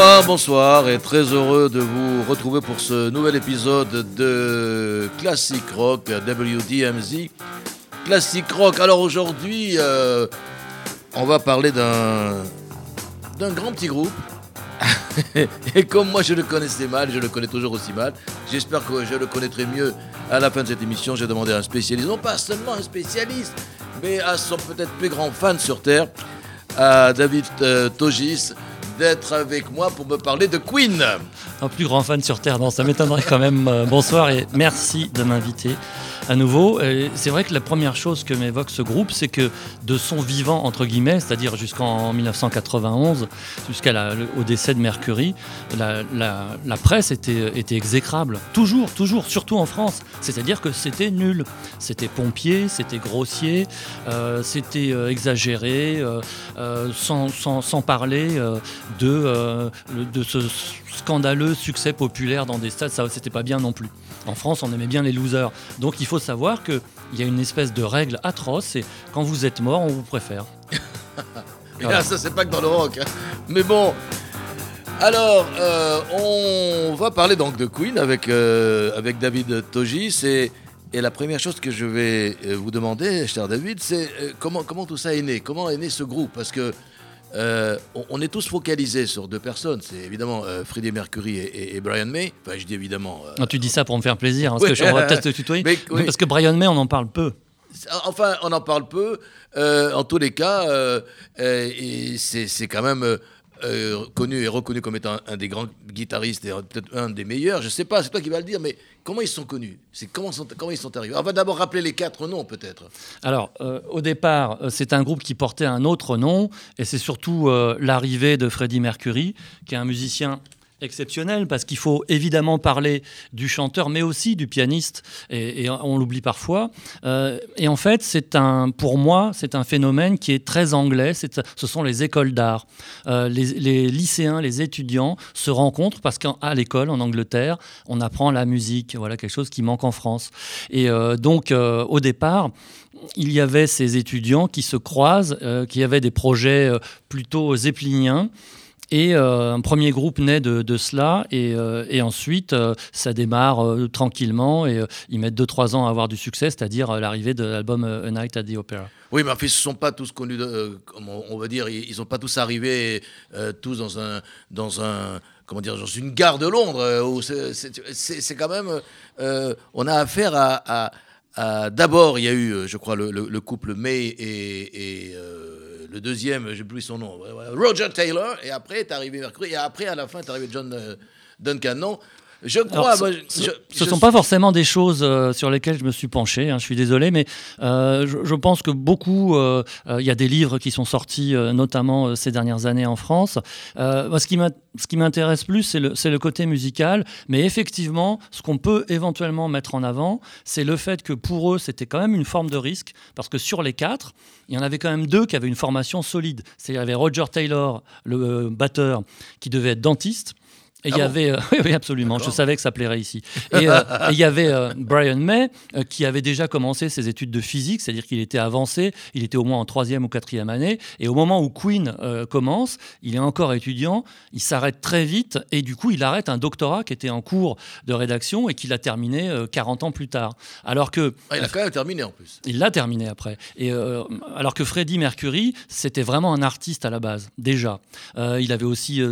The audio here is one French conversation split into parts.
Bonsoir, bonsoir et très heureux de vous retrouver pour ce nouvel épisode de Classic Rock WDMZ. Classic Rock, alors aujourd'hui euh, on va parler d'un d'un grand petit groupe. et comme moi je le connaissais mal, je le connais toujours aussi mal, j'espère que je le connaîtrai mieux à la fin de cette émission. J'ai demandé à un spécialiste, non pas seulement un spécialiste, mais à son peut-être plus grand fan sur Terre, à David euh, Togis d'être avec moi pour me parler de Queen. Un plus grand fan sur Terre, non, ça m'étonnerait quand même. Euh, bonsoir et merci de m'inviter à nouveau. C'est vrai que la première chose que m'évoque ce groupe, c'est que de son vivant, entre guillemets, c'est-à-dire jusqu'en 1991, jusqu'au décès de Mercury, la, presse était, était, exécrable. Toujours, toujours, surtout en France. C'est-à-dire que c'était nul. C'était pompier, c'était grossier, euh, c'était euh, exagéré, euh, sans, sans, sans, parler de, de ce scandaleux succès populaire dans des stades, ça c'était pas bien non plus. En France, on aimait bien les losers. Donc il faut savoir qu'il y a une espèce de règle atroce, c'est quand vous êtes mort, on vous préfère. Et là, ça c'est pas que dans le rock. Hein. Mais bon. Alors, euh, on va parler donc de Queen avec, euh, avec David Togis. Et, et la première chose que je vais euh, vous demander, cher David, c'est comment, comment tout ça est né? Comment est né ce groupe? Parce que euh, on, est tous focalisés sur deux personnes. C'est évidemment euh, Freddie Mercury et, Brian May. Enfin, je dis évidemment. Euh, tu dis ça pour me faire plaisir, hein, parce que je, peut-être te tutoyer. Parce que Brian May, on en parle peu. Enfin, on en parle peu. en tous les cas, c'est quand même euh, connu et reconnu comme étant un, des grands guitaristes et peut-être un des meilleurs. Je ne sais pas, c'est toi qui vas le dire, mais comment ils sont connus? C'est comment, ils sont arrivés? On va d'abord rappeler les quatre noms, peut-être. Alors, euh, au départ, euh, c'est un groupe qui portait un autre nom, et c'est surtout l'arrivée de Freddie Mercury, qui est un musicien exceptionnel parce qu'il faut évidemment parler du chanteur mais aussi du pianiste et, on l'oublie parfois. Euh, et en fait c'est un pour moi c'est un phénomène qui est très anglais. Ce sont les écoles d'art. Euh, les, lycéens les étudiants se rencontrent parce qu'à l'école en Angleterre on apprend la musique. Voilà quelque chose qui manque en France. Et euh, donc au départ il y avait ces étudiants qui se croisent, qui avaient des projets plutôt zeppeliniens, et euh, un premier groupe naît de, cela, et, euh, ensuite euh, ça démarre tranquillement, et ils mettent 2-3 ans à avoir du succès, c'est-à-dire l'arrivée de l'album A Night at the Opera. Oui, mais en ils ne sont pas tous connus, on va dire, ils ne sont pas tous arrivés tous dans un, dans un, comment dire, dans une gare de Londres. c'est quand même, on a affaire à, D'abord, il y a eu, je crois, le, couple May et, et le deuxième, j'ai plus son nom, Roger Taylor, et après est arrivé Mercury, et après à la fin est arrivé John euh, Duncan. Je crois. ce ne sont pas forcément des choses euh, sur lesquelles je me suis penché. Hein, je suis désolé, mais euh, je, pense que beaucoup. Il y a des livres qui sont sortis, notamment ces dernières années en France. ce qui m'intéresse plus, c'est le, le, côté musical. Mais effectivement, ce qu'on peut éventuellement mettre en avant, c'est le fait que pour eux, c'était quand même une forme de risque, parce que sur les quatre, il y en avait quand même deux qui avaient une formation solide. Il y avait Roger Taylor, le batteur, qui devait être dentiste. Et il y ah avait, euh, oui, absolument, je savais que ça plairait ici. Et, euh, il y avait euh, Brian May qui avait déjà commencé ses études de physique, c'est-à-dire qu'il était avancé, il était au moins en troisième ou quatrième année. Et au moment où Queen commence, il est encore étudiant, il s'arrête très vite et du coup il arrête un doctorat qui était en cours de rédaction et qu'il a terminé 40 ans plus tard. Alors que ah, il a quand même terminé en plus. Il l'a terminé après. Et alors que Freddie Mercury, c'était vraiment un artiste à la base déjà. il avait aussi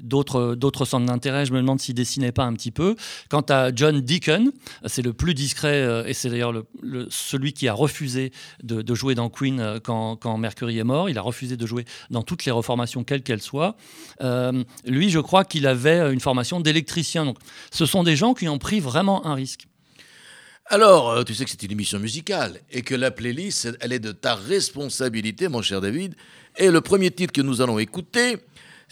d'autres d'autres centre d'intérêt, je me demande s'il dessinait pas un petit peu. Quant à John Deacon, c'est le plus discret euh, et c'est d'ailleurs le, celui qui a refusé de, jouer dans Queen euh, quand, Mercury est mort. Il a refusé de jouer dans toutes les reformations, quelles qu'elles soient. Euh, lui, je crois qu'il avait une formation d'électricien. Donc, ce sont des gens qui ont pris vraiment un risque. Alors, tu sais que c'est une émission musicale et que la playlist, elle est de ta responsabilité, mon cher David. Et le premier titre que nous allons écouter,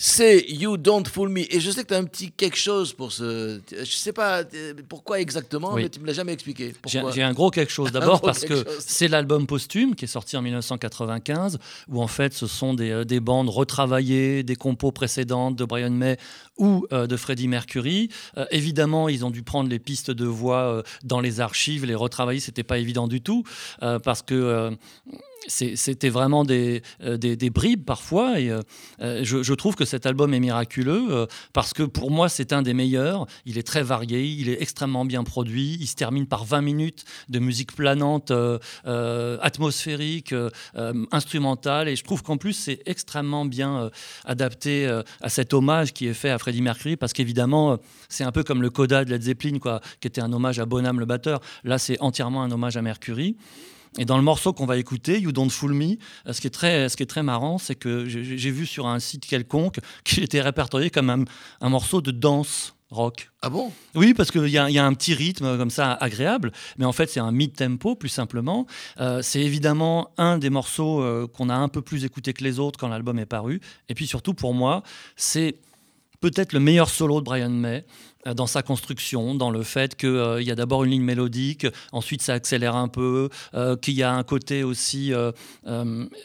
c'est You Don't Fool Me. Et je sais que tu as un petit quelque chose pour ce. Je sais pas euh, pourquoi exactement, mais tu me l'as jamais expliqué. J'ai un gros quelque chose d'abord parce que c'est l'album posthume qui est sorti en 1995 où en fait ce sont des, euh, des bandes retravaillées, des compos précédentes de Brian May ou euh, de Freddie Mercury. évidemment, ils ont dû prendre les pistes de voix dans les archives, les retravailler, c'était pas évident du tout parce que c'était vraiment des, euh, des, bribes parfois. Et euh, euh, je, je, trouve que cet album est miraculeux parce que pour moi, c'est un des meilleurs. Il est très varié, il est extrêmement bien produit. Il se termine par 20 minutes de musique planante, atmosphérique, instrumentale. Et je trouve qu'en plus, c'est extrêmement bien adapté à cet hommage qui est fait à Freddie Mercury parce qu'évidemment, c'est un peu comme le Coda de Led Zeppelin, quoi, qui était un hommage à Bonham le batteur. Là, c'est entièrement un hommage à Mercury. Et dans le morceau qu'on va écouter, You Don't Fool Me, euh, ce qui est très, ce qui est très marrant, c'est que j'ai vu sur un site quelconque qu'il était répertorié comme un, un morceau de danse rock. Ah bon? Oui, parce qu'il y, y, a un petit rythme comme ça agréable, mais en fait c'est un mid-tempo plus simplement. Euh, c'est évidemment un des morceaux euh, qu'on a un peu plus écouté que les autres quand l'album est paru. Et puis surtout pour moi, c'est peut-être le meilleur solo de Brian May. Euh, dans sa construction, dans le fait qu'il euh, y a d'abord une ligne mélodique, ensuite ça accélère un peu, euh, qu'il y a un côté aussi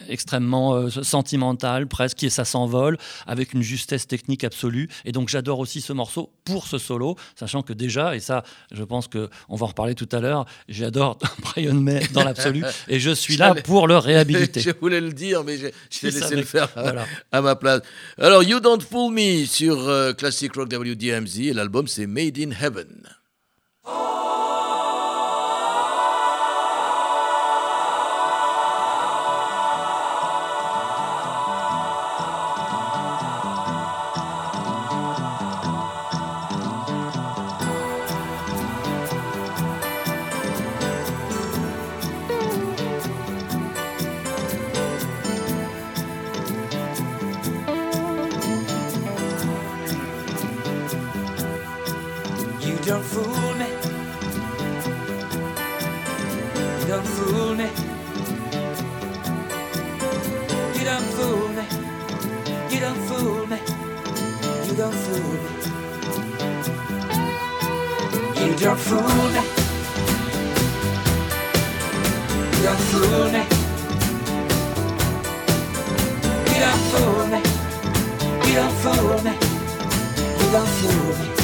extrêmement sentimental, presque, et ça s'envole, avec une justesse technique absolue. Et donc j'adore aussi ce morceau pour ce solo, sachant que déjà, et ça je pense qu'on va en reparler tout à l'heure, j'adore Brian May dans l'absolu, et je suis là pour le réhabiliter. je voulais le dire, mais j'ai laissé le faire à, ma place. Alors, You Don't Fool Me sur Classic Rock WDMZ, et c'est Made in Heaven. You don't fool me. You don't fool me. You don't fool me. You don't fool me. You don't fool me. You don't fool me. You don't fool me. You don't fool me. You don't fool me. You don't fool me.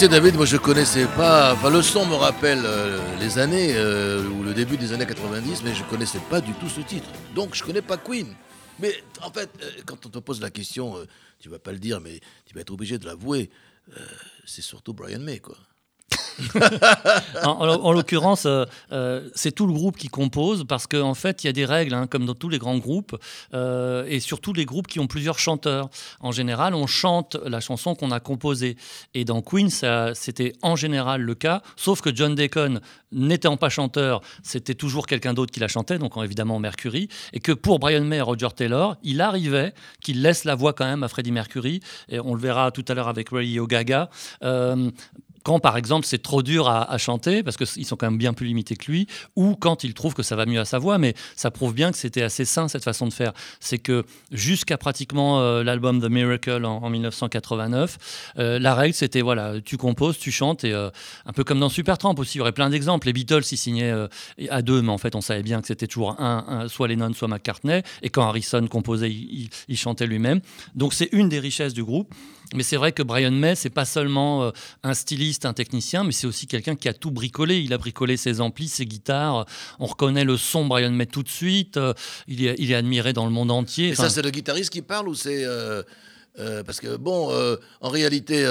Sais, David, moi je connaissais pas. Enfin, le son me rappelle euh, les années, euh, ou le début des années 90, mais je connaissais pas du tout ce titre. Donc je connais pas Queen. Mais en fait, euh, quand on te pose la question, tu vas pas le dire, mais tu vas être obligé de l'avouer, c'est surtout Brian May, quoi en, l'occurrence, euh, euh, c'est tout le groupe qui compose parce qu'en en fait, il y a des règles, hein, comme dans tous les grands groupes, euh, et surtout les groupes qui ont plusieurs chanteurs. En général, on chante la chanson qu'on a composée. Et dans Queen, c'était en général le cas, sauf que John Deacon, n'étant pas chanteur, c'était toujours quelqu'un d'autre qui la chantait, donc évidemment Mercury, et que pour Brian May et Roger Taylor, il arrivait qu'il laisse la voix quand même à Freddie Mercury, et on le verra tout à l'heure avec Ray Gaga, quand par exemple c'est trop dur à, chanter, parce qu'ils sont quand même bien plus limités que lui, ou quand il trouve que ça va mieux à sa voix, mais ça prouve bien que c'était assez sain cette façon de faire. C'est que jusqu'à pratiquement euh, l'album The Miracle en, 1989, euh, la règle c'était voilà, tu composes, tu chantes, et euh, un peu comme dans Supertramp aussi, il y aurait plein d'exemples. Les Beatles ils signaient à deux, mais en fait on savait bien que c'était toujours un, soit Lennon, soit McCartney, et quand Harrison composait, il chantait lui-même. Donc c'est une des richesses du groupe. Mais c'est vrai que Brian May, c'est pas seulement un styliste, un technicien, mais c'est aussi quelqu'un qui a tout bricolé. Il a bricolé ses amplis, ses guitares. On reconnaît le son Brian May tout de suite. Euh, il, est, il, est, admiré dans le monde entier. Et ça, c'est le guitariste qui parle ou c'est. Euh, parce que, bon, en réalité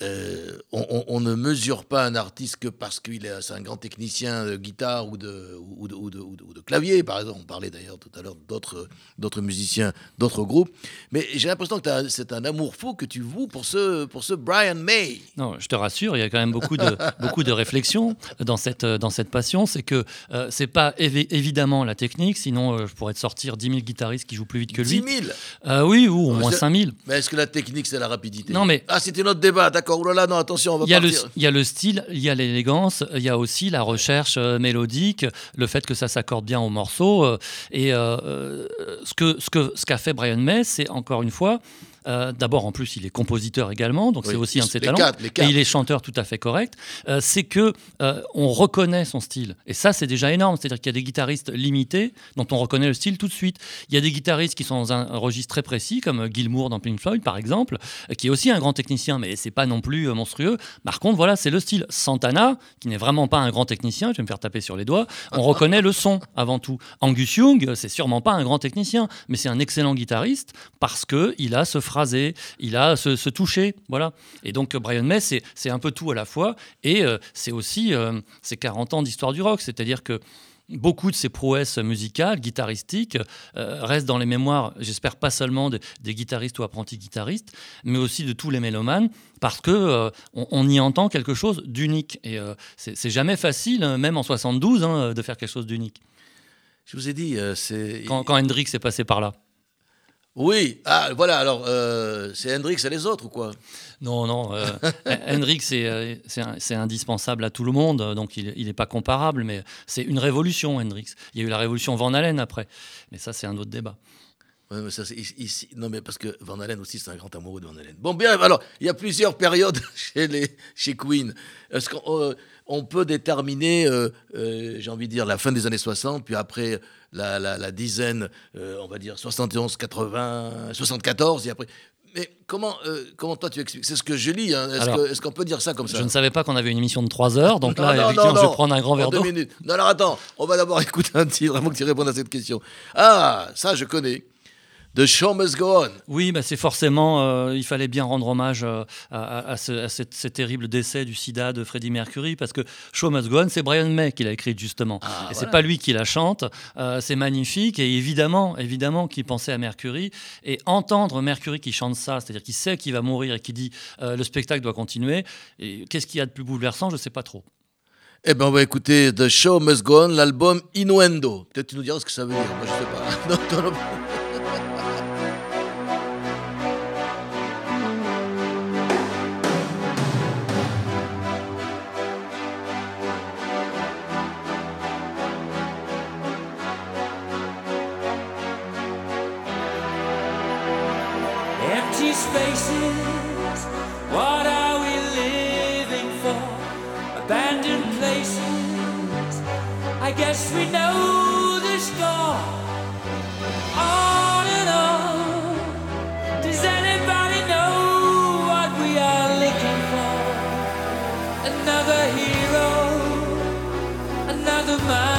euh, on, ne mesure pas un artiste que parce qu'il est, un grand technicien de guitare ou de, ou de, clavier, par exemple. On parlait d'ailleurs tout à l'heure d'autres, musiciens, d'autres groupes. Mais j'ai l'impression que c'est un amour fou que tu voues pour ce, pour ce Brian May. Non, je te rassure, il y a quand même beaucoup de, beaucoup de réflexion dans cette, dans cette passion. C'est que euh, c'est pas évidemment la technique, sinon euh, je pourrais te sortir 10 000 guitaristes qui jouent plus vite que lui. 10 000 Oui, ou au moins 5 000. Mais est-ce que la technique, c'est la rapidité? Non, mais. Ah, c'était notre débat, d'accord non, attention, on va il y, a le, il y a le style, il y a l'élégance, il y a aussi la recherche euh, mélodique, le fait que ça s'accorde bien au morceau. Euh, et euh, ce qu'a ce que, ce qu'a fait Brian May, c'est encore une fois euh, d'abord, en plus, il est compositeur également, donc c'est aussi un de ses talents. Et il est chanteur tout à fait correct. Euh, c'est que euh, on reconnaît son style, et ça, c'est déjà énorme. C'est-à-dire qu'il y a des guitaristes limités dont on reconnaît le style tout de suite. Il y a des guitaristes qui sont dans un registre très précis, comme Gilmour dans Pink Floyd, par exemple, qui est aussi un grand technicien, mais c'est pas non plus monstrueux. Par contre, voilà, c'est le style. Santana, qui n'est vraiment pas un grand technicien, je vais me faire taper sur les doigts. On reconnaît le son avant tout. Angus Young, c'est sûrement pas un grand technicien, mais c'est un excellent guitariste parce que il a ce il a ce, toucher, voilà. Et donc Brian May, c'est un peu tout à la fois, et euh, c'est aussi euh, ces 40 ans d'histoire du rock, c'est-à-dire que beaucoup de ces prouesses musicales, guitaristiques, euh, restent dans les mémoires, j'espère pas seulement des guitaristes ou apprentis guitaristes, mais aussi de tous les mélomanes, parce que on, y entend quelque chose d'unique. Et c'est jamais facile, hein, même en 72, hein, de faire quelque chose d'unique. Je vous ai dit, c'est... Quand, quand Hendrix est passé par là. Oui, ah, voilà, alors euh, c'est Hendrix et les autres ou quoi? Non, non, euh, Hendrix euh, c'est indispensable à tout le monde, donc il n'est pas comparable, mais c'est une révolution Hendrix. Il y a eu la révolution Van Halen après, mais ça c'est un autre débat. Ouais, mais ça, c'est ici- ici- non, mais parce que Van Halen aussi, c'est un grand amoureux de Van Halen. Bon, bien, alors, il y a plusieurs périodes chez, les, chez Queen. Est-ce qu'on euh, on peut déterminer, euh, euh, j'ai envie de dire, la fin des années 60, puis après la, la- la dizaine, euh, on va dire 71, 80, 74, et après. Mais comment, comment toi tu expliques? C'est ce que je lis. hein. Est-ce qu'on peut dire ça comme ça? Je ne savais pas qu'on avait une émission de 3 heures, donc Non, là, non, effectivement, non, je vais prendre un grand verre deux d'eau. minutes. Non, alors attends, on va d'abord écouter un titre avant que tu répondes à cette question. Ah, ça je connais. The Show Must Go On. Oui, bah c'est forcément, euh, il fallait bien rendre hommage euh, à, ce, à cette- ce terrible décès du sida de Freddie Mercury, parce que Show Must Go On, c'est Brian May qui l'a écrit justement. Ah, et c'est pas lui qui la chante. Euh, c'est magnifique, et évidemment, évidemment qu'il pensait à Mercury. Et entendre Mercury qui chante ça, c'est-à-dire qu'il sait qu'il va mourir et qui dit le spectacle doit continuer, et qu'est-ce qu'il y a de plus bouleversant Je sais pas trop. Eh ben, on va écouter The Show Must Go On, l'album Innuendo. Peut-être tu nous diras ce que ça veut dire. Moi, je sais pas. Non, non, non. Empty spaces, what are we living for? Abandoned places, I guess we know the score. On and on, does anybody know what we are looking for? Another hero, another mindless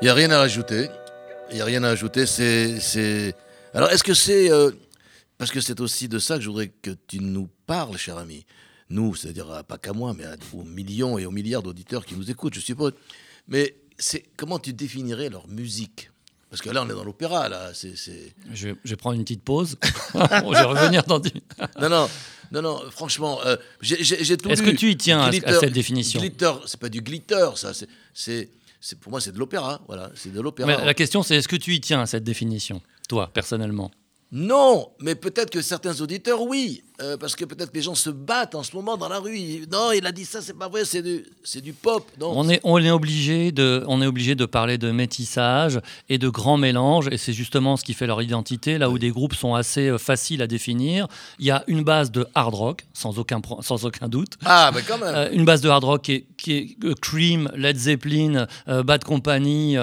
Il n'y a rien à rajouter. Il n'y a rien à ajouter. C'est, c'est... Alors, est-ce que c'est. euh, Parce que c'est aussi de ça que je voudrais que tu nous parles, cher ami. Nous, c'est-à-dire euh, pas qu'à moi, mais aux millions et aux milliards d'auditeurs qui nous écoutent, je suppose. Mais c'est comment tu définirais leur musique? Parce que là, on est dans l'opéra, là. C'est. Je, vais- prendre une petite pause. je vais revenir dans dix- Non, non, non, non, franchement, euh, j'ai, tout Est-ce que tu y tiens à- cette définition? Glitter, c'est pas du glitter, ça. C'est- pour moi, c'est de l'opéra. Voilà, c'est de l'opéra. La question, c'est est-ce que tu y tiens à cette définition, toi, personnellement? Non, mais peut-être que certains auditeurs, oui. Euh, parce que peut-être que les gens se battent en ce moment dans la rue. Ils- Non, il a dit ça, c'est pas vrai, c'est du, c'est du pop. Non, On est, on est obligé de, on est obligé de parler de métissage et de grands mélanges, et c'est justement ce qui fait leur identité. Là où des groupes sont assez euh, faciles à définir, il y a une base de hard rock, sans aucun, pro- sans aucun doute. Ah, mais quand même. Euh, une base de hard rock qui est, qui est, Cream, Led Zeppelin, euh, Bad Company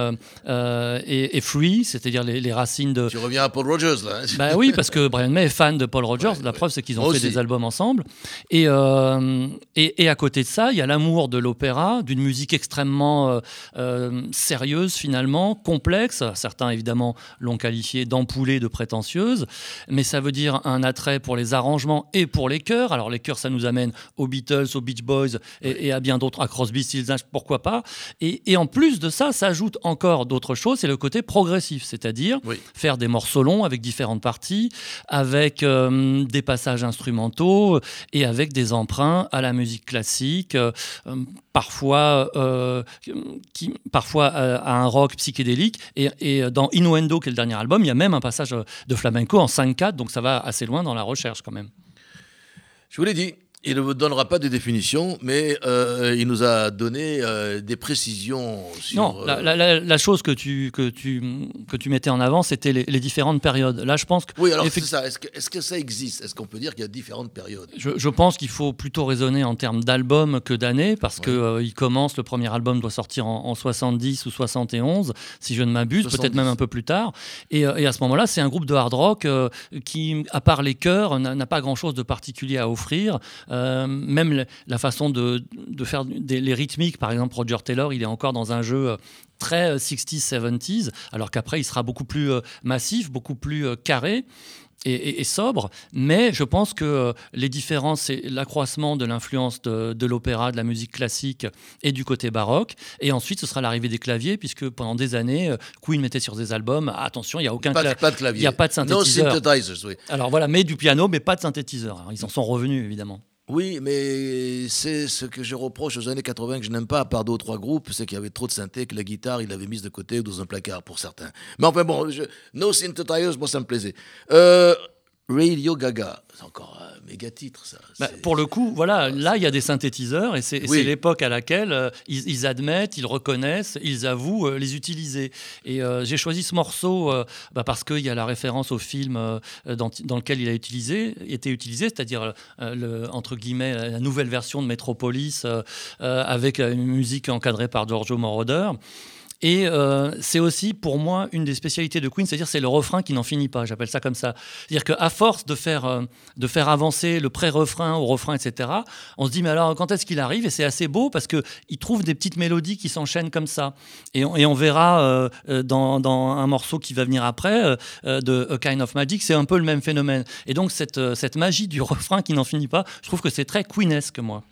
et, et Free, c'est-à-dire les, les racines de. tu reviens à Paul Rogers, là. hein. Bah oui, parce que Brian May est fan de Paul Rogers. Ouais, la ouais. preuve, c'est qu'ils ont fait des albums ensemble. Et, euh, et, et à côté de ça, il y a l'amour de l'opéra, d'une musique extrêmement euh, euh, sérieuse finalement, complexe. Certains évidemment l'ont qualifiée d'ampoulée, de prétentieuse, mais ça veut dire un attrait pour les arrangements et pour les chœurs. Alors les chœurs, ça nous amène aux Beatles, aux Beach Boys et, et à bien d'autres, à Crosby, Stills pourquoi pas. Et, et en plus de ça, s'ajoute encore d'autres choses, c'est le côté progressif, c'est-à-dire Oui. faire des morceaux longs avec différentes parties, avec euh, des passages instrumentaux et avec des emprunts à la musique classique, euh, parfois, euh, parfois à un rock psychédélique. Et, et dans Innuendo, qui est le dernier album, il y a même un passage de flamenco en 5-4, donc ça va assez loin dans la recherche quand même. Je vous l'ai dit, il ne vous donnera pas de définition, mais euh, il nous a donné euh, des précisions sur. Non, euh, la, la- la- la chose que tu, que, tu, que tu mettais en avant, c'était les, les différentes périodes. Là, je pense que Oui, alors c'est ça. Est-ce que, ça existe? Est-ce qu'on peut dire qu'il y a différentes périodes? Je, je pense qu'il faut plutôt raisonner en termes d'albums que d'années, parce que euh, il commence, le premier album doit sortir en, en 70 ou 71, si je ne m'abuse, 70. peut-être même un peu plus tard. Et, euh, et à ce moment-là, c'est un groupe de hard rock euh, qui, à part les chœurs, n'a pas grand-chose de particulier à offrir. Euh, même le- la façon de, de faire des, les rythmiques, par exemple, Roger Taylor, il est encore dans un jeu euh, très euh, 60s, 70s, alors qu'après, il sera beaucoup plus euh, massif, beaucoup plus euh, carré et, et- et sobre, mais je pense que euh, les différences, c'est l'accroissement de l'influence de, de l'opéra, de la musique classique et du côté baroque, et ensuite ce sera l'arrivée des claviers, puisque pendant des années, euh, Queen mettait sur des albums, attention, il n'y a aucun pas, de- pas de clavier. il y a pas de No synthétiseur. synthesizers, oui. Alors voilà, mais du piano, mais pas de synthétiseur. Ils en sont revenus, évidemment. Oui, mais c'est ce que je reproche aux années 80 que je n'aime pas, à part deux ou trois groupes, c'est qu'il y avait trop de synthé, que la guitare, il l'avait mise de côté ou dans un placard pour certains. Mais enfin bon, je, No Synthesizers, moi ça me plaisait. Euh, Radio Gaga, c'est encore un méga titre ça. Bah, pour le coup, voilà, là, il y a des synthétiseurs et c'est Oui. l'époque à laquelle euh, ils, ils admettent, ils reconnaissent, ils avouent euh, les utiliser. Et euh, j'ai choisi ce morceau bah, parce qu'il y a la référence au film dans, dans lequel il a utilisé, été utilisé, c'est-à-dire entre guillemets la nouvelle version de Metropolis avec une musique encadrée par Giorgio Moroder. Et euh, c'est aussi pour moi une des spécialités de Queen, c'est-à-dire c'est le refrain qui n'en finit pas. J'appelle ça comme ça. C'est-à-dire qu'à force de faire euh, de faire avancer le pré-refrain au refrain, etc. On se dit mais alors quand est-ce qu'il arrive? Et c'est assez beau parce que il trouve des petites mélodies qui s'enchaînent comme ça. Et on, verra euh, dans, un morceau qui va venir après de A Kind of Magic, c'est un peu le même phénomène. Et donc cette cette magie du refrain qui n'en finit pas, je trouve que c'est très Queenesque moi.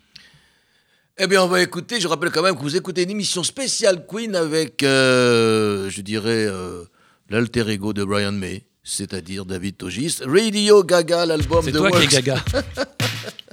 Eh bien, on va écouter. Je rappelle quand même que vous écoutez une émission spéciale Queen avec, euh, je dirais, euh, l'alter ego de Brian May, c'est-à-dire David Togis. Radio Gaga, l'album C'est de toi qui es gaga.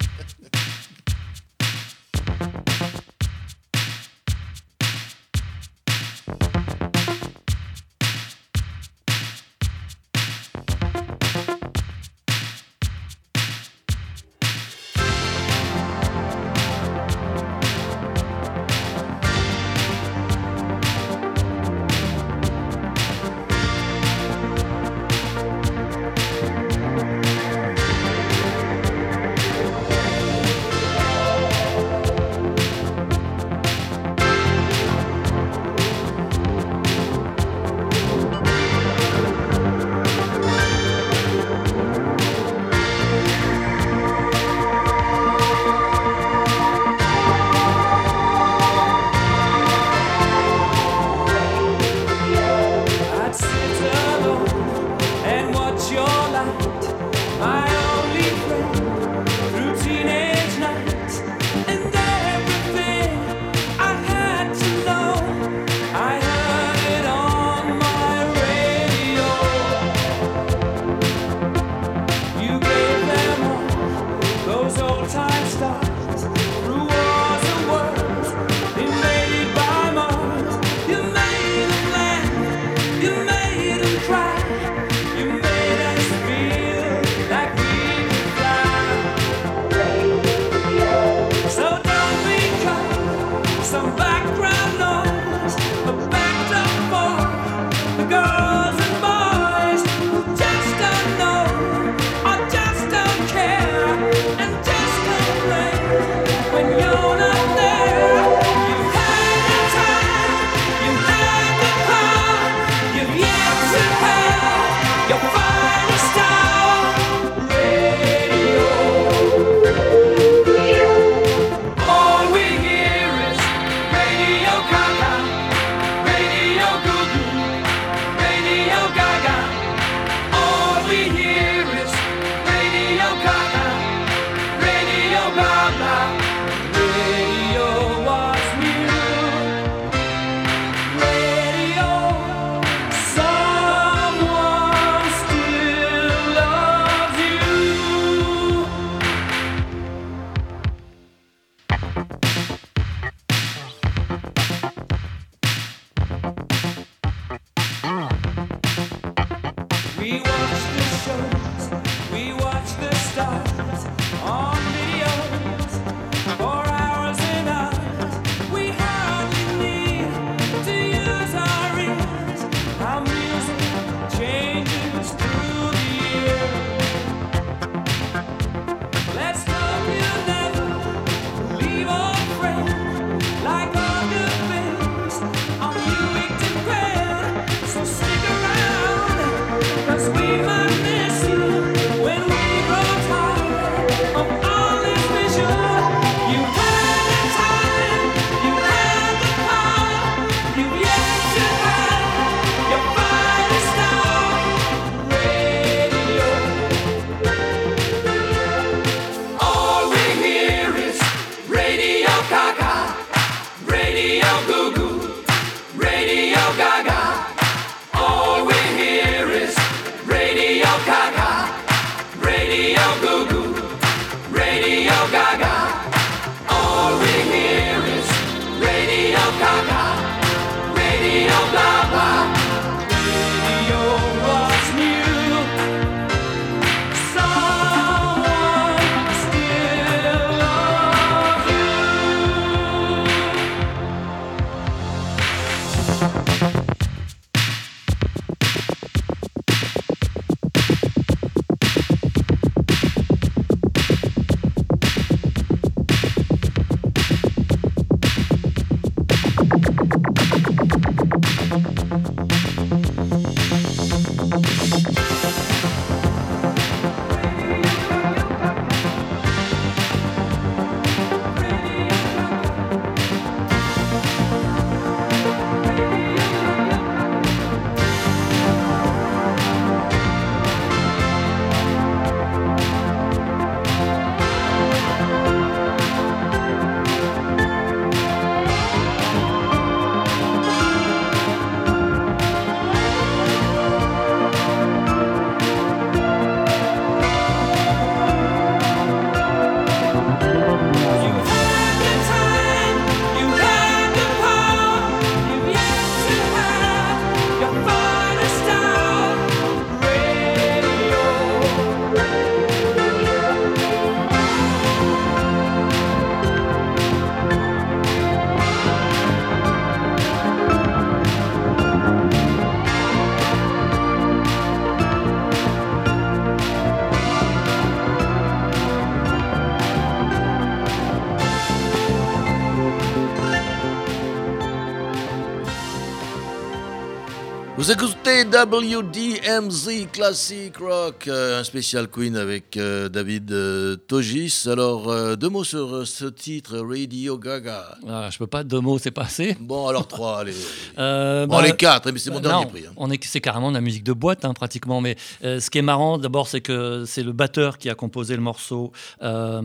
écoutez WDMZ Classic Rock, euh, un spécial Queen avec euh, David euh, Togis. Alors, deux mots sur ce titre, Radio Gaga. Ah, je peux pas, deux mots, c'est pas assez. Bon, alors trois, allez. Euh, Bon, bah, les quatre, mais c'est mon non, dernier prix. hein. On est, c'est carrément de la musique de boîte, hein, pratiquement. Mais euh, ce qui est marrant, d'abord, c'est que c'est le batteur qui a composé le morceau, euh,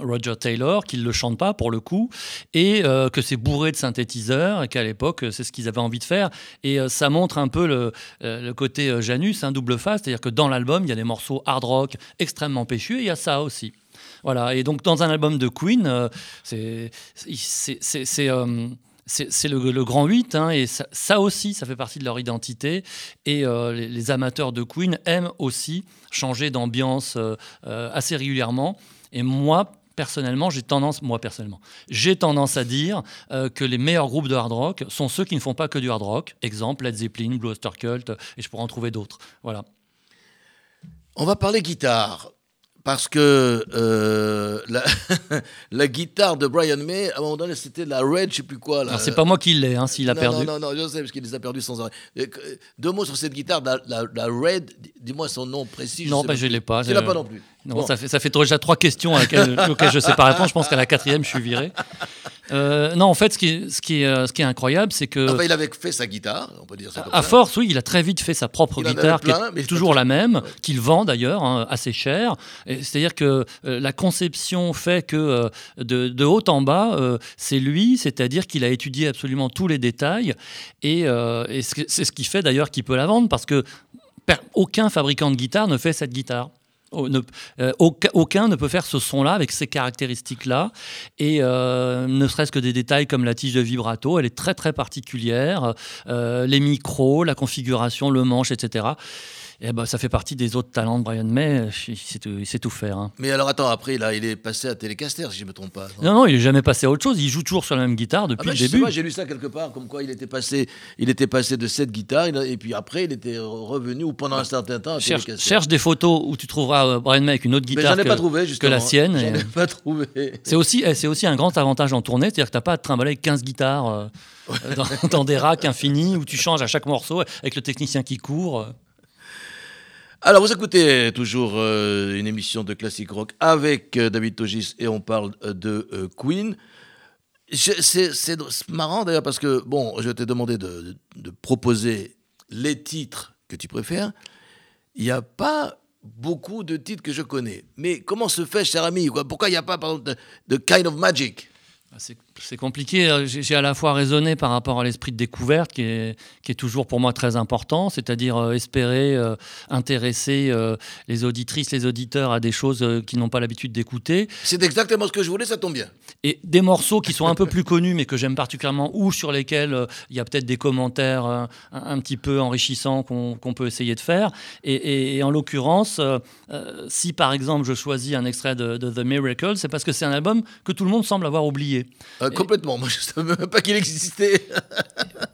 Roger Taylor, qui ne le chante pas pour le coup, et que c'est bourré de synthétiseurs, et qu'à l'époque, c'est ce qu'ils avaient envie de faire. Et ça montre un peu le, le côté euh, Janus, un double face, c'est-à-dire que dans l'album, il y a des morceaux hard rock extrêmement péchus, et il y a ça aussi. Voilà, et donc dans un album de Queen, euh, euh, c'est c'est le, le grand 8, hein, et ça, aussi, ça fait partie de leur identité. Et les, amateurs de Queen aiment aussi changer d'ambiance assez régulièrement. Et moi, personnellement, j'ai tendance, moi personnellement, j'ai tendance à dire euh, que les meilleurs groupes de hard rock sont ceux qui ne font pas que du hard rock. Exemple, Led Zeppelin, Blue Oyster Cult, et je pourrais en trouver d'autres. Voilà. On va parler guitare. Parce que euh, la, la guitare de Brian May, à un moment donné, c'était la Red, je sais plus quoi. Alors, c'est pas moi qui l'ai, hein, s'il a non, perdu. Non, non, non, je sais, parce qu'il les a perdus sans arrêt. Euh, Deux mots sur cette guitare, la, la- la Red, dis-moi son nom précis. Non, bah, je plus. l'ai pas. Tu l'as pas non plus. Non, Bon. ça, fait, ça fait déjà trois questions à laquelle- auxquelles je ne sais pas répondre. Je pense qu'à la quatrième, je suis viré. Euh, non, en fait, ce qui est, ce qui est, euh, ce qui est incroyable, c'est que, Enfin, il avait fait sa guitare, on peut dire ça comme à ça. force, oui, il a très vite fait sa propre Il guitare, qui est toujours pas- la même, Ouais. qu'il vend d'ailleurs hein, assez cher. C'est-à-dire que euh, la conception fait que euh, de, de haut en bas, c'est lui, c'est-à-dire qu'il a étudié absolument tous les détails. Et, et c'est ce qui fait d'ailleurs qu'il peut la vendre, parce que aucun fabricant de guitare ne fait cette guitare. Oh, euh, aucun, aucun ne peut faire ce son-là avec ces caractéristiques-là. Et euh, ne serait-ce que des détails comme la tige de vibrato, elle est très très particulière. Euh, les micros, la configuration, le manche, etc. Et ben, ça fait partie des autres talents de Brian May. Il sait tout, il sait tout faire. hein. Mais alors attends, après, là, il est passé à Telecaster, si je ne me trompe pas. non? Non, non, il est jamais passé à autre chose. Il joue toujours sur la même guitare Ah depuis ben, le je sais début. pas, j'ai lu ça quelque part, comme quoi il était passé, il était passé de cette guitare, et puis après, il était revenu, ou pendant un certain temps, à Cherche, Telecaster. cherche des photos où tu trouveras euh, Brian May avec une autre guitare j'en ai que, pas trouvé, que la sienne. J'en et- ai pas trouvé. C'est aussi, eh, c'est aussi un grand avantage en tournée, c'est-à-dire que tu n'as pas à te trimballer avec 15 guitares euh, dans, dans des racks infinis où tu changes à chaque morceau avec le technicien qui court. Alors, vous écoutez toujours euh, une émission de classique rock avec euh, David Togis et on parle euh, de Queen. C'est marrant d'ailleurs parce que, bon, je t'ai demandé de, de- proposer les titres que tu préfères. Il n'y a pas beaucoup de titres que je connais. Mais comment se fait, cher ami? Quoi Pourquoi il n'y a pas, par exemple, de, de Kind of Magic? Ah, c'est- C'est compliqué. J'ai à la fois raisonné par rapport à l'esprit de découverte qui est, qui est toujours pour moi très important, c'est-à-dire euh, espérer euh, intéresser euh, les auditrices, les auditeurs à des choses euh, qu'ils n'ont pas l'habitude d'écouter. C'est exactement ce que je voulais, ça tombe bien. Et des morceaux qui sont un peu plus connus, mais que j'aime particulièrement, ou sur lesquels il y a peut-être des commentaires un, un petit peu enrichissants qu'on peut essayer de faire. Et, et- et en l'occurrence, si par exemple je choisis un extrait de, de The Miracle, c'est parce que c'est un album que tout le monde semble avoir oublié. Euh, complètement. Moi, je savais même pas qu'il existait.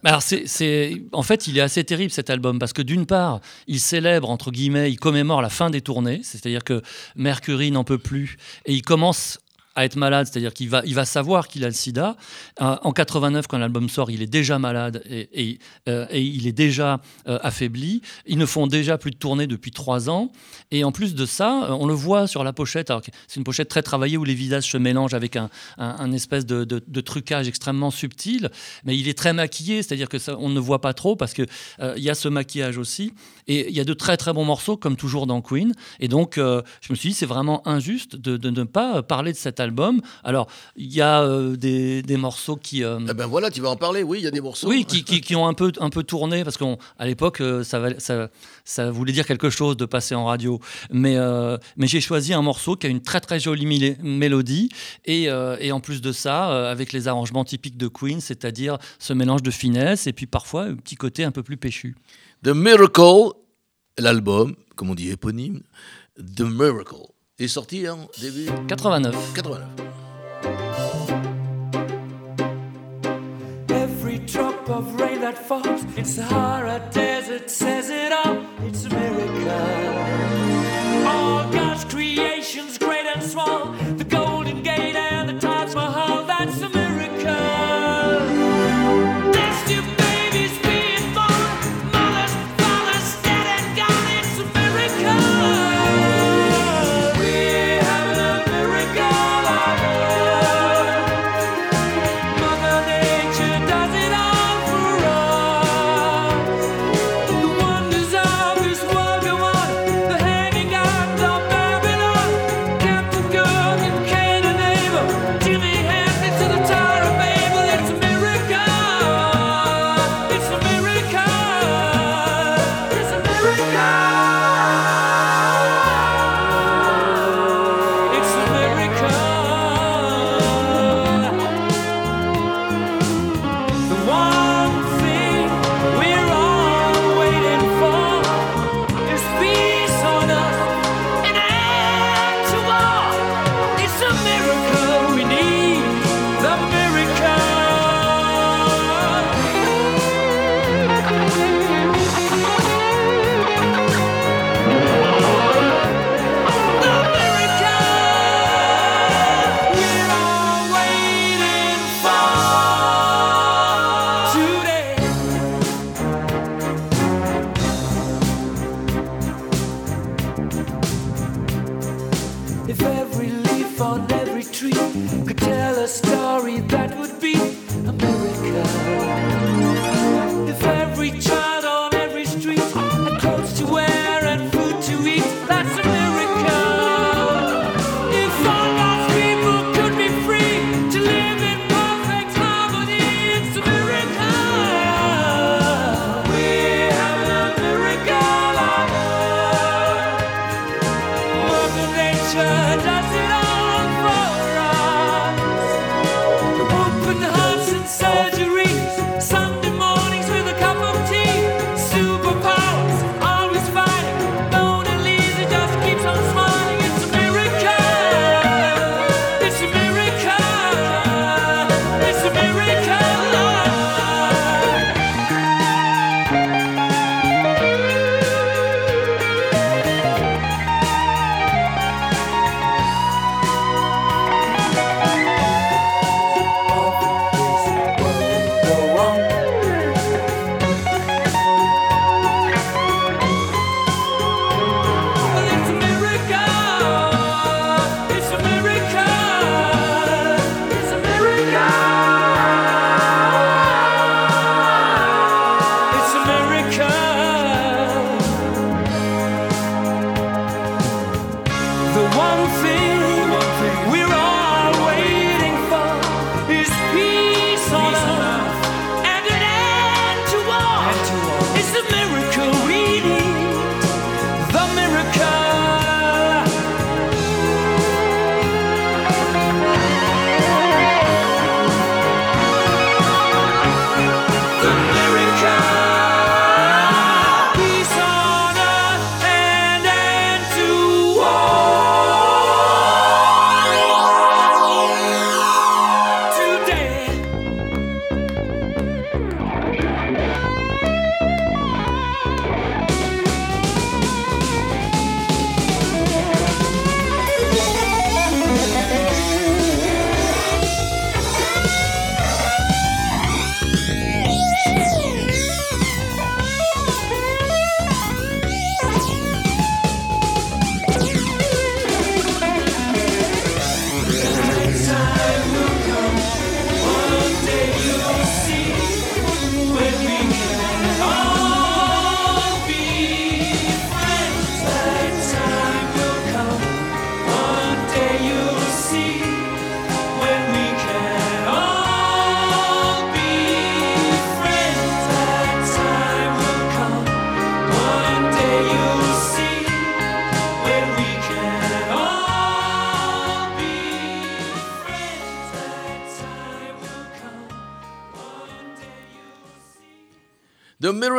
Alors c'est- en fait, il est assez terrible cet album parce que d'une part, il célèbre entre guillemets, il commémore la fin des tournées, c'est-à-dire que Mercury n'en peut plus et il commence être malade, c'est-à-dire qu'il va, il va savoir qu'il a le sida. Euh, en 89, quand l'album sort, il est déjà malade et, euh, il est déjà euh, affaibli. Ils ne font déjà plus de tournées depuis trois ans. Et en plus de ça, euh, on le voit sur la pochette. C'est une pochette très travaillée où les visages se mélangent avec un, espèce de, trucage extrêmement subtil. Mais il est très maquillé, c'est-à-dire que ça, on ne voit pas trop parce que euh, il y a ce maquillage aussi. Et il y a de très très bons morceaux, comme toujours dans Queen. Et donc, euh, je me suis dit, c'est vraiment injuste de ne pas parler de cet album. Alors, il y a euh, des, des morceaux qui. euh, Eh ben voilà, tu vas en parler. Oui, il y a des morceaux. oui, qui, qui- qui ont un peu, un peu tourné, parce qu'à l'époque, euh, ça, ça, ça voulait dire quelque chose de passer en radio. Mais, euh, mais j'ai choisi un morceau qui a une très très jolie mélodie, et, et en plus de ça, avec les arrangements typiques de Queen, c'est-à-dire ce mélange de finesse, et puis parfois un petit côté un peu plus péchu. The Miracle, l'album, comme on dit éponyme, The Miracle, est sorti en début 89. 89. Every drop of rain that falls in Sahara Desert says it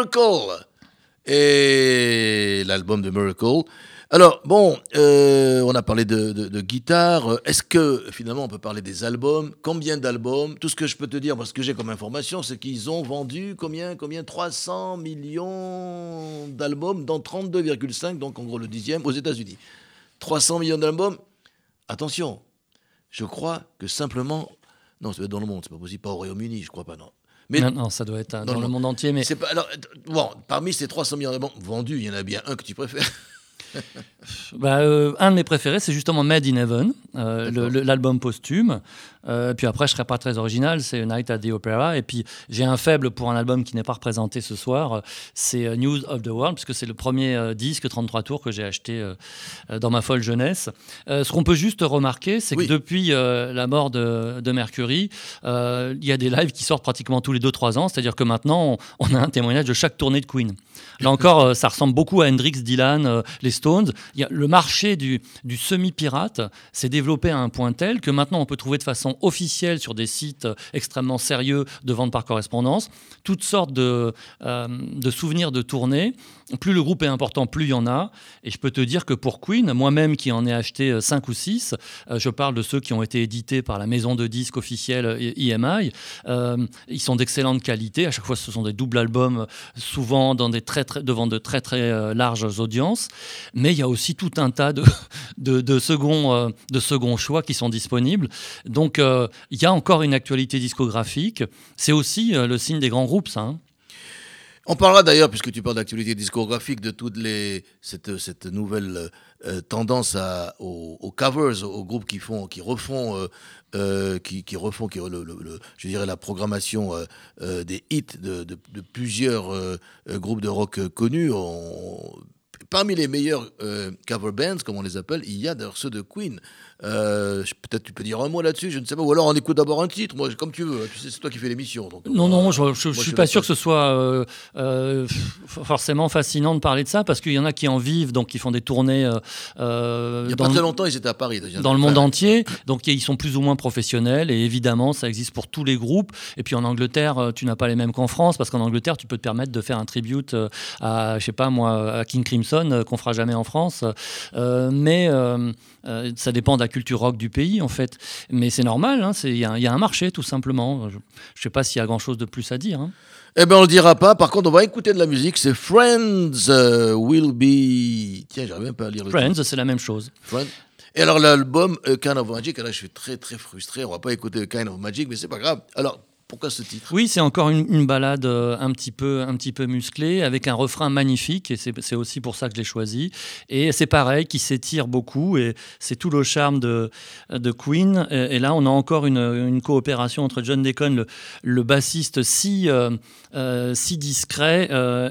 Miracle. Et l'album de Miracle. Alors, bon, euh, on a parlé de, guitare. Est-ce que finalement on peut parler des albums? Combien d'albums? Tout ce que je peux te dire, parce que j'ai comme information, c'est qu'ils ont vendu combien Combien? 300 millions d'albums dans 32,5, donc en gros le dixième, aux États-Unis. 300 millions d'albums? Attention, je crois que simplement. Non, c'est dans le monde, c'est pas possible, pas au Royaume-Uni, je crois pas, non. Mais Non, non, ça doit être euh, Dans dans, le monde entier. Mais pas. Alors, euh, bon, parmi ces 300 millions d'albums vendus, il y en a bien un que tu préfères. Bah, euh, un de mes préférés, c'est justement Made in Heaven, euh, l'album posthume. Euh, puis après, je serais pas très original, c'est Night at the Opera. Et puis, j'ai un faible pour un album qui n'est pas représenté ce soir, euh, c'est euh, News of the World, puisque c'est le premier disque 33 tours que j'ai acheté dans ma folle jeunesse. Ce qu'on peut juste remarquer, c'est Oui. que depuis la mort de, de Mercury, il y a des lives qui sortent pratiquement tous les 2-3 ans, c'est-à-dire que maintenant, on, on a un témoignage de chaque tournée de Queen. Là encore, ça ressemble beaucoup à Hendrix, Dylan, les Stones. Il y a, le marché du, du semi-pirate s'est développé à un point tel que maintenant on peut trouver de façon officielle sur des sites euh, extrêmement sérieux de vente par correspondance toutes sortes de, euh, de souvenirs de tournées. Plus le groupe est important, plus il y en a. Et je peux te dire que pour Queen, moi-même qui en ai acheté 5 ou 6, je parle de ceux qui ont été édités par la maison de disques officielle euh, EMI, euh, ils sont d'excellente qualité. À chaque fois, ce sont des doubles albums, souvent devant de très très euh, larges audiences. Mais il y a aussi tout un tas de, second, euh, choix qui sont disponibles. Donc euh, il y a encore une actualité discographique. C'est aussi euh, le signe des grands groupes, ça. hein. On parlera d'ailleurs, puisque tu parles d'actualité discographique, de toute les, cette, cette nouvelle euh, tendance aux, covers, aux groupes qui, font, qui refont, euh, euh, qui, qui refont qui, le, je dirais, la programmation des hits de, de- plusieurs groupes de rock connus. On- parmi les meilleurs cover bands, comme on les appelle, il y a d'ailleurs ceux de Queen. Euh, Peut-être tu peux dire un mot là-dessus, je ne sais pas. Ou alors on écoute d'abord un titre, moi, comme tu veux. Tu sais, c'est toi qui fais l'émission. donc, Non, euh, non, je, je suis pas sûr que ce soit euh, forcément fascinant de parler de ça parce qu'il y en a qui en vivent, donc qui font des tournées Il n'y a pas très longtemps, ils étaient à Paris. déjà. dans le monde entier, donc ils sont plus ou moins professionnels et évidemment ça existe pour tous les groupes. Et puis en Angleterre, tu n'as pas les mêmes qu'en France parce qu'en Angleterre, tu peux te permettre de faire un tribute à, je sais pas moi, à King Crimson qu'on fera jamais en France. Mais euh, euh, ça dépend de la culture rock du pays en fait. Mais c'est normal, hein, il y, a un- il y a un marché tout simplement. Je ne sais pas s'il y a grand chose de plus à dire. hein. Eh bien, on le dira pas. Par contre, on va écouter de la musique. C'est Friends euh, Will Be. Tiens, j'arrive même pas à lire le Friends, c'est la même chose. Friends. Et alors, l'album A Kind of Magic. Et là, je suis très, très frustré. On va pas écouter Kind of Magic, mais c'est pas grave. Alors, pourquoi ce titre? Oui, c'est encore une, une balade euh, un petit peu, un petit peu musclée, avec un refrain magnifique, et c'est aussi pour ça que je l'ai choisi. Et c'est pareil, qui s'étire beaucoup, et c'est tout le charme de, Queen. Et, là, on a encore une, coopération entre John Deacon, le, bassiste si, euh, euh, si discret,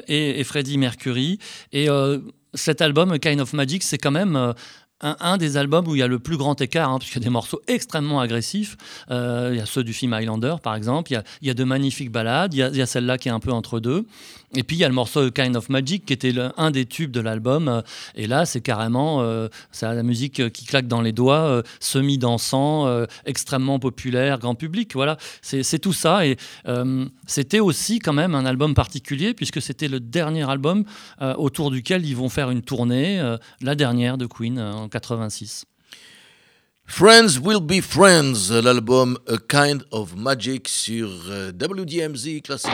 et, Freddie Mercury. Et cet album, Kind of Magic, c'est quand même... un, des albums où il y a le plus grand écart, hein, parce y a des morceaux extrêmement agressifs. Euh, il y a ceux du film Highlander, par exemple. Il y a, de magnifiques balades. Il y a, a celle-là qui est un peu entre deux. Et puis il y a le morceau Kind of Magic, qui était un des tubes de l'album. Euh, Et là, c'est carrément euh, la musique euh, qui claque dans les doigts, euh, semi-dansant, extrêmement populaire, grand public. Voilà, c'est tout ça. Et c'était aussi quand même un album particulier, puisque c'était le dernier album autour duquel ils vont faire une tournée, la dernière de Queen en 86. Friends Will Be Friends, l'album A Kind of Magic sur WDMZ Classic.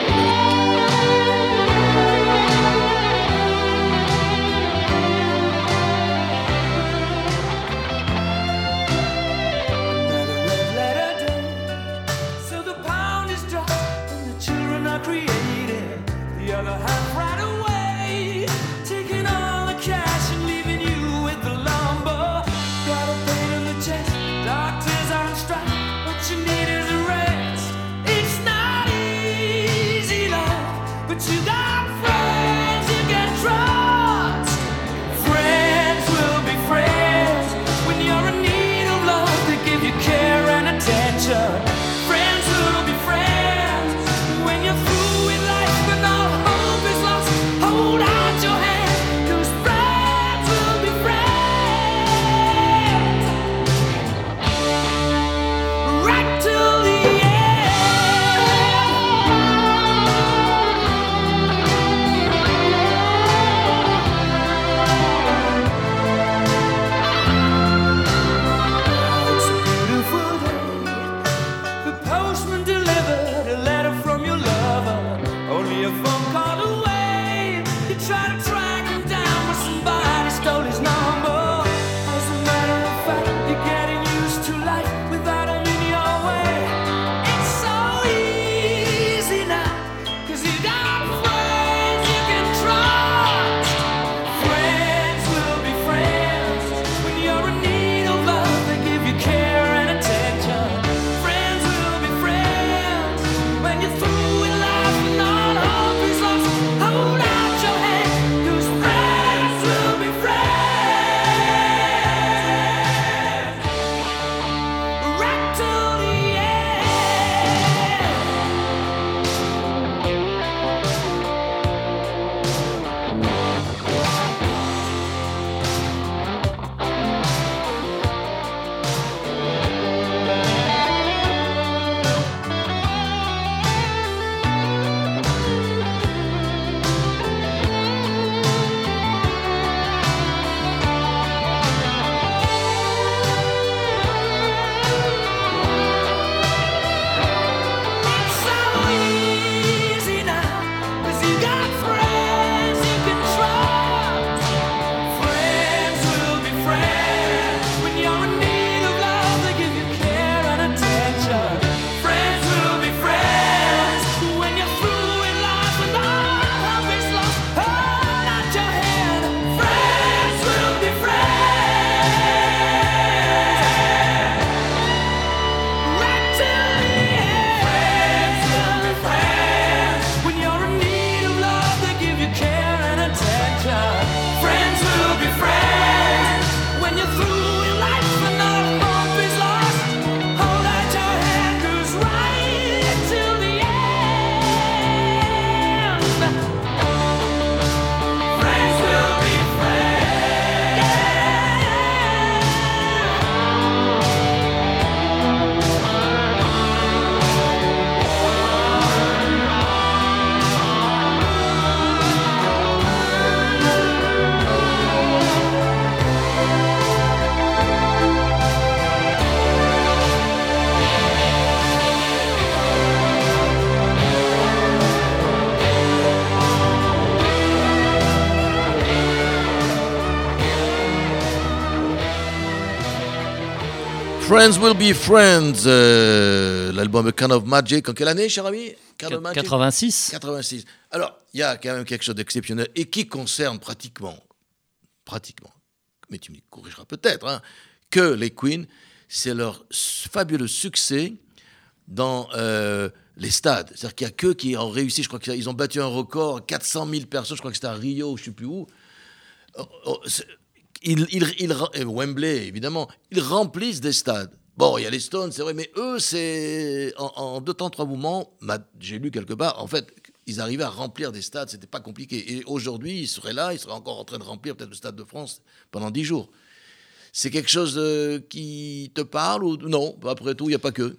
Friends Will Be Friends, euh, l'album Kind of Magic. En quelle année, cher ami? Kind of Magic? 86. 86. Alors, il y a quand même quelque chose d'exceptionnel et qui concerne pratiquement, pratiquement, mais tu me corrigeras peut-être, hein, que les Queens, c'est leur fabuleux succès dans euh, les stades. C'est-à-dire qu'il n'y a qu'eux qui ont réussi, je crois qu'ils ont battu un record, 400 000 personnes, je crois que c'était à Rio, je ne sais plus où. Ils, ils- ils Wembley, évidemment, ils remplissent des stades. Bon, il y a les Stones, c'est vrai, mais eux, c'est en, deux temps, trois mouvements, j'ai lu quelque part, en fait, ils arrivaient à remplir des stades, c'était pas compliqué. Et aujourd'hui, ils seraient là, ils seraient encore en train de remplir peut-être le Stade de France pendant dix jours. C'est quelque chose euh, qui te parle ou non Après tout, il n'y a pas que.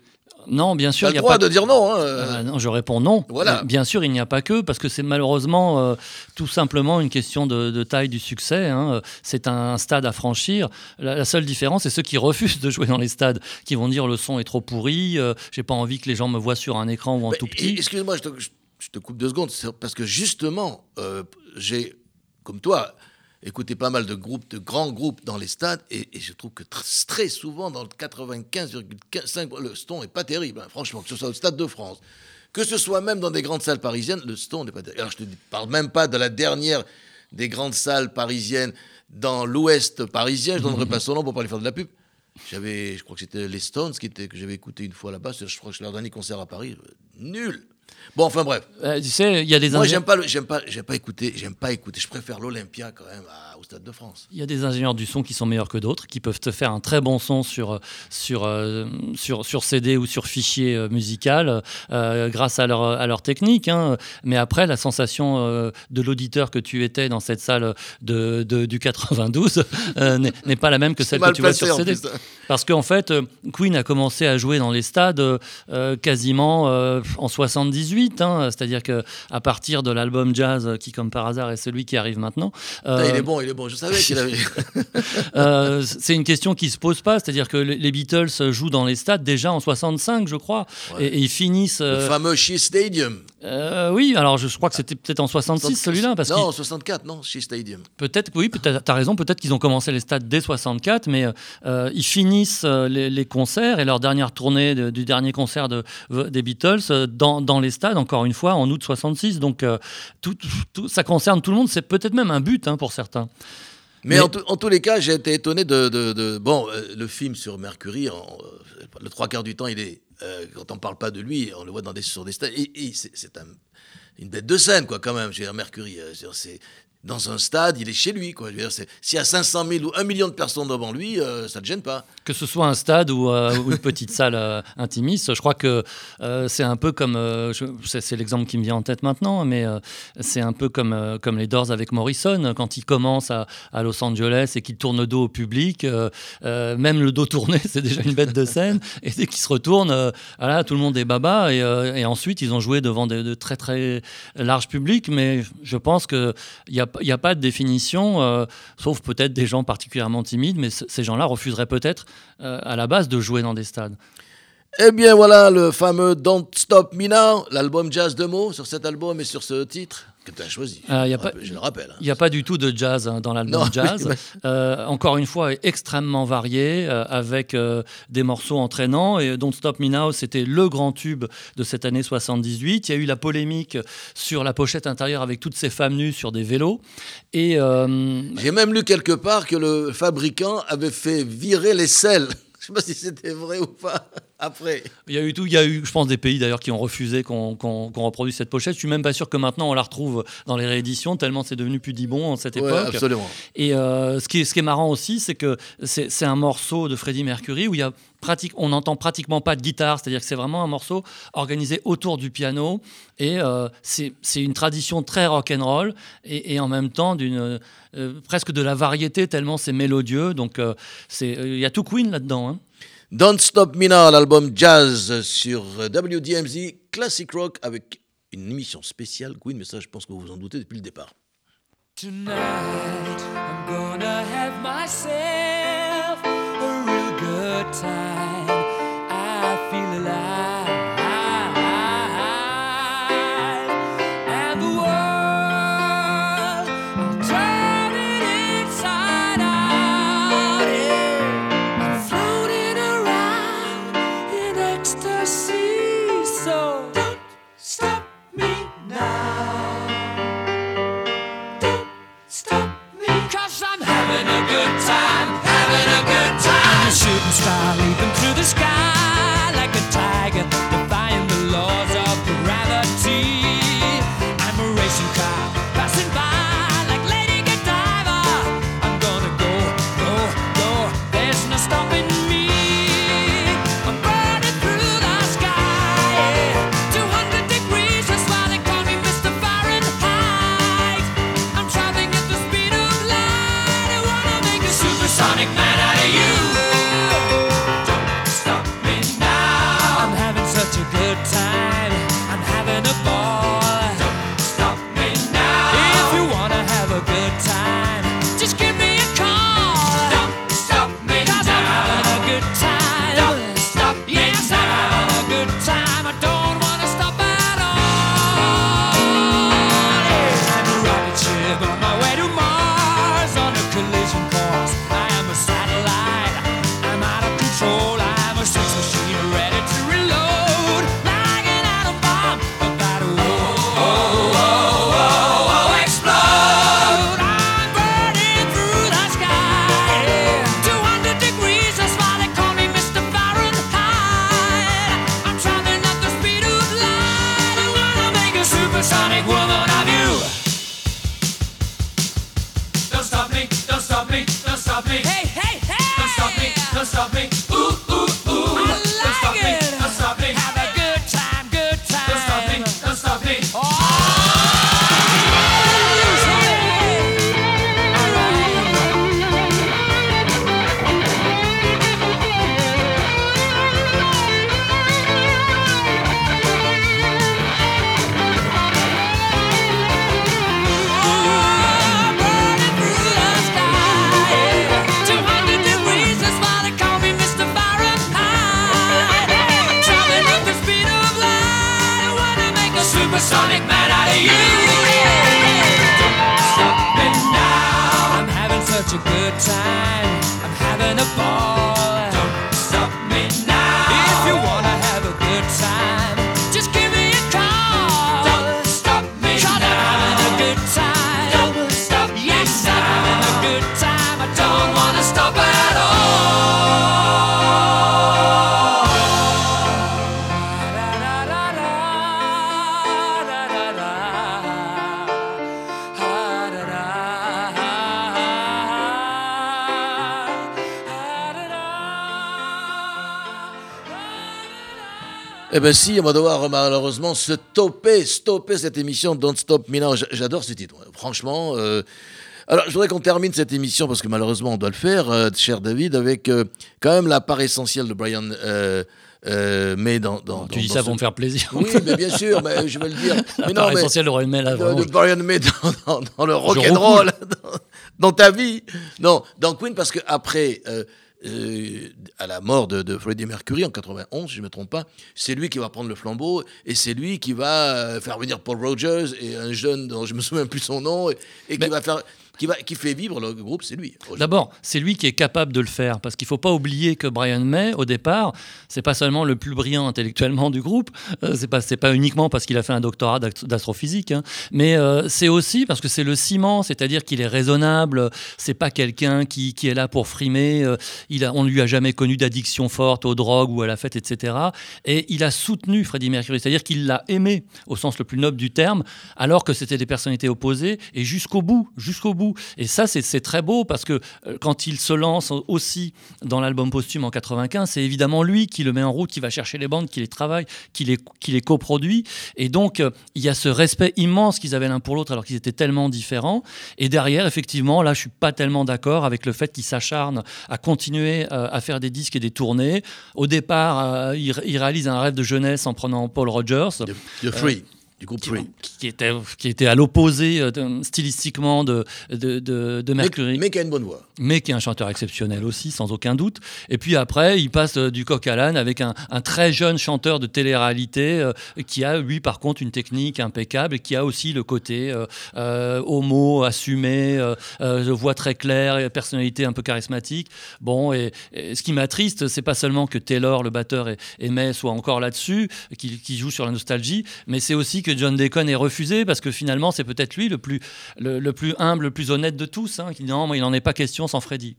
Non, bien Tu sûr, as il le n'y a droit pas de dire non. hein, euh. Ah non, je réponds non. Voilà. Euh, Bien sûr, il n'y a pas que, parce que c'est malheureusement euh, tout simplement une question de, de taille du succès. hein. C'est un stade à franchir. La, la seule différence, c'est ceux qui refusent de jouer dans les stades, qui vont dire le son est trop pourri, euh, j'ai pas envie que les gens me voient sur un écran ou en Mais, tout et- petit. Excuse-moi, je te, je- je te coupe deux secondes, parce que justement, j'ai, comme toi, écouté pas mal de groupes, de grands groupes dans les stades, et, et je trouve que tr- très souvent, dans le 95,5, le Stone est pas terrible, hein, franchement, que ce soit au Stade de France, que ce soit même dans des grandes salles parisiennes, le Stone n'est pas terrible. Alors je te dis- parle même pas de la dernière des grandes salles parisiennes dans l'ouest parisien, je donnerai pas son nom pour pas lui faire de la pub. J'avais, je crois que c'était les Stones qui étaient, que j'avais écouté une fois là-bas. Je crois que c'est leur dernier concert à Paris. euh, Nul. Bon, enfin bref. Euh, tu sais, il y a des Moi, j'aime pas, j'aime pas, j'aime pas écouter, j'aime pas écouter. Je préfère l'Olympia quand même à- au Stade de France. Il y a des ingénieurs du son qui sont meilleurs que d'autres, qui peuvent te faire un très bon son sur, sur, euh, sur, sur CD ou sur fichier euh, musical euh, grâce à leur, à leur technique. hein. Mais après, la sensation euh, de l'auditeur que tu étais dans cette salle de, de- du 92 euh, n'est pas la même que celle que tu vois sur CD. plus. Parce qu'en fait, Queen a commencé à jouer dans les stades quasiment en 78, hein. c'est-à-dire que à partir de l'album jazz euh, qui, comme par hasard, est celui qui arrive maintenant. Euh, il est bon, il est bon. Je savais qu'il avait. euh, c'est une question qui se pose pas, c'est-à-dire que les les Beatles jouent dans les stades déjà en 65, je crois, Ouais. et, et ils finissent. Le euh, fameux Shea Stadium. Euh, oui, alors je crois que c'était peut-être en 66 celui-là, parce Non, que 64, non, Shea Stadium. peut-être, oui, peut-être, t'as raison, peut-être qu'ils ont commencé les stades dès 64, mais euh, ils finissent euh, les, les concerts et leur dernière tournée de- du dernier concert de, des Beatles euh, dans, dans les stades, encore une fois, en août 66. Donc euh, tout, tout- ça concerne tout le monde, c'est peut-être même un but hein, pour certains. Mais, Mais- En, en tous les cas, j'ai été étonné de. bon, euh, le film sur Mercury, en- euh, le trois quarts du temps, il est. euh, quand on parle pas de lui, on le voit dans des, sur des. Et, c'est c'est un- une bête de scène, quoi, quand même. Dire, Mercury, euh. Dans un stade, il est chez lui. S'il y a 500 000 ou 1 million de personnes devant lui, euh, ça ne te gêne pas. Que ce soit un stade ou, euh, une petite salle euh, intimiste, je crois que euh, c'est un peu comme, c'est l'exemple qui me vient en tête maintenant, mais c'est un peu comme, comme les Doors avec Morrison, quand ils commencent à, Los Angeles et qu'ils tournent le dos au public, même le dos tourné, c'est déjà une bête de scène, et dès qu'ils se retournent, euh, voilà, tout le monde est baba, et, ensuite ils ont joué devant de, très très larges publics, mais je pense qu'il n'y a, il y a pas de définition, euh, sauf peut-être des gens particulièrement timides, mais ces gens-là refuseraient peut-être euh, à la base de jouer dans des stades. Eh bien, voilà le fameux Don't Stop Me Now, l'album jazz de mots sur cet album et sur ce titre que tu as choisi. Euh, y a Je pas- Je le rappelle. hein. Il n'y a pas du tout de jazz hein, dans l'album jazz. oui, Euh, encore une fois, extrêmement varié, euh, avec des morceaux entraînants. Et Don't Stop Me Now, c'était le grand tube de cette année 78. Il y a eu la polémique sur la pochette intérieure avec toutes ces femmes nues sur des vélos. Et J'ai même lu quelque part que le fabricant avait fait virer les selles. Je sais pas si c'était vrai ou pas. Après. Il y a eu tout, il y a eu, je pense, des pays d'ailleurs qui ont refusé qu'on reproduise cette pochette. Je suis même pas sûr que maintenant on la retrouve dans les rééditions, tellement c'est devenu pudibond en cette Ouais, époque. absolument. Et euh, ce, qui est, ce qui est marrant aussi, c'est que c'est un morceau de Freddie Mercury où il y a pratique, on n'entend pratiquement pas de guitare, c'est-à-dire que c'est vraiment un morceau organisé autour du piano. Et euh, c'est une tradition très rock'n'roll et, et en même temps d'une euh, presque de la variété tellement c'est mélodieux. Donc il y a tout Queen là-dedans. hein. Don't Stop Me Now, l'album jazz sur WDMZ Classic Rock avec une émission spéciale Queen, mais ça je pense que vous vous en doutez depuis le départ. está ali Eh ben si, on va devoir malheureusement stopper, stopper cette émission Don't Stop Me Now. J- J'adore ce titre, franchement. euh, Alors, je voudrais qu'on termine cette émission parce que malheureusement, on doit le faire, euh, cher David, avec euh, quand même la part essentielle de Brian euh, May dans, dans- Tu dans- dis dans ça pour me faire plaisir. Oui, mais bien sûr, mais je vais le dire. La mais part non, mais essentielle de Roy May, là, de, de Brian May dans, le rock and roll, dans, dans ta vie. Non, dans Queen, parce que après, euh, euh, à la mort de, de Freddie Mercury en 91, si je ne me trompe pas, c'est lui qui va prendre le flambeau et c'est lui qui va euh, faire venir Paul Rogers et un jeune dont je me souviens plus son nom et, et qui Mais- va faire, qui fait vivre le groupe, c'est lui. D'abord, c'est lui qui est capable de le faire, parce qu'il ne faut pas oublier que Brian May, au départ, c'est pas seulement le plus brillant intellectuellement du groupe, euh, c'est pas uniquement parce qu'il a fait un doctorat d'ast- d'astrophysique, hein, mais euh, c'est aussi parce que c'est le ciment, c'est-à-dire qu'il est raisonnable, c'est pas quelqu'un qui, est là pour frimer, euh, on ne lui a jamais connu d'addiction forte aux drogues ou à la fête, etc. Et il a soutenu Freddie Mercury, c'est-à-dire qu'il l'a aimé au sens le plus noble du terme, alors que c'était des personnalités opposées, et jusqu'au bout, jusqu'au bout. Et ça, c'est très beau parce que euh, quand il se lance aussi dans l'album posthume en 95, c'est évidemment lui qui le met en route, qui va chercher les bandes, qui les travaille, qui les, qui les coproduit. Et donc, euh, il y a ce respect immense qu'ils avaient l'un pour l'autre alors qu'ils étaient tellement différents. Et derrière, effectivement, là, je suis pas tellement d'accord avec le fait qu'ils s'acharnent à continuer euh, à faire des disques et des tournées. Au départ, il, réalise un rêve de jeunesse en prenant Paul Rogers Free, du groupe qui, qui était, qui était à l'opposé euh, stylistiquement de, de, de, de Mercury, mais qui a une bonne voix. mais qui est un chanteur exceptionnel aussi, sans aucun doute. Et puis après, il passe euh, du coq à l'âne avec un, un très jeune chanteur de télé-réalité euh, qui a, lui, par contre, une technique impeccable et qui a aussi le côté euh, homo, assumé, voix très claire, personnalité un peu charismatique. Bon, et, et ce qui m'attriste, c'est pas seulement que Taylor, le batteur, et, et May soient encore là-dessus, qui, qui joue sur la nostalgie, mais c'est aussi que John Deacon est refusé parce que finalement, c'est peut-être lui le plus, le, le plus humble, le plus honnête de tous, hein, qui dit non, moi, il n'en est pas question sans Freddy.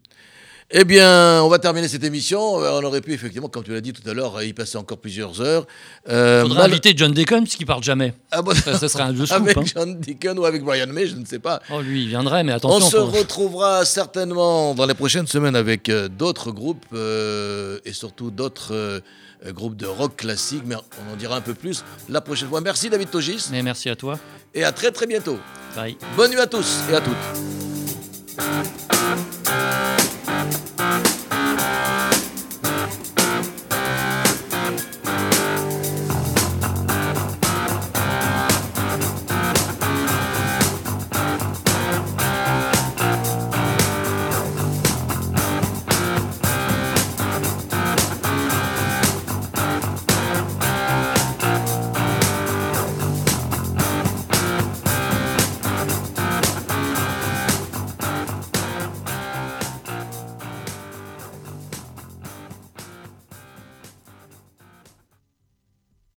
Eh bien, on va terminer cette émission. Euh, On aurait pu, effectivement, comme tu l'as dit tout à l'heure, y passer encore plusieurs heures. Euh, Faudrait mal- inviter John Deacon puisqu'il parle jamais. Ah bon, Ça, ça serait un jeu scoop. avec hein. John Deacon ou avec Brian May, je ne sais pas. Oh, lui, il viendrait, mais On attention. se faut- retrouvera certainement dans les prochaines semaines avec euh, d'autres groupes euh, et surtout d'autres euh, groupe de rock classique, mais on en dira un peu plus la prochaine fois. Merci David Togis. Merci à toi. Et à très très bientôt. Bye. Bonne nuit à tous et à toutes.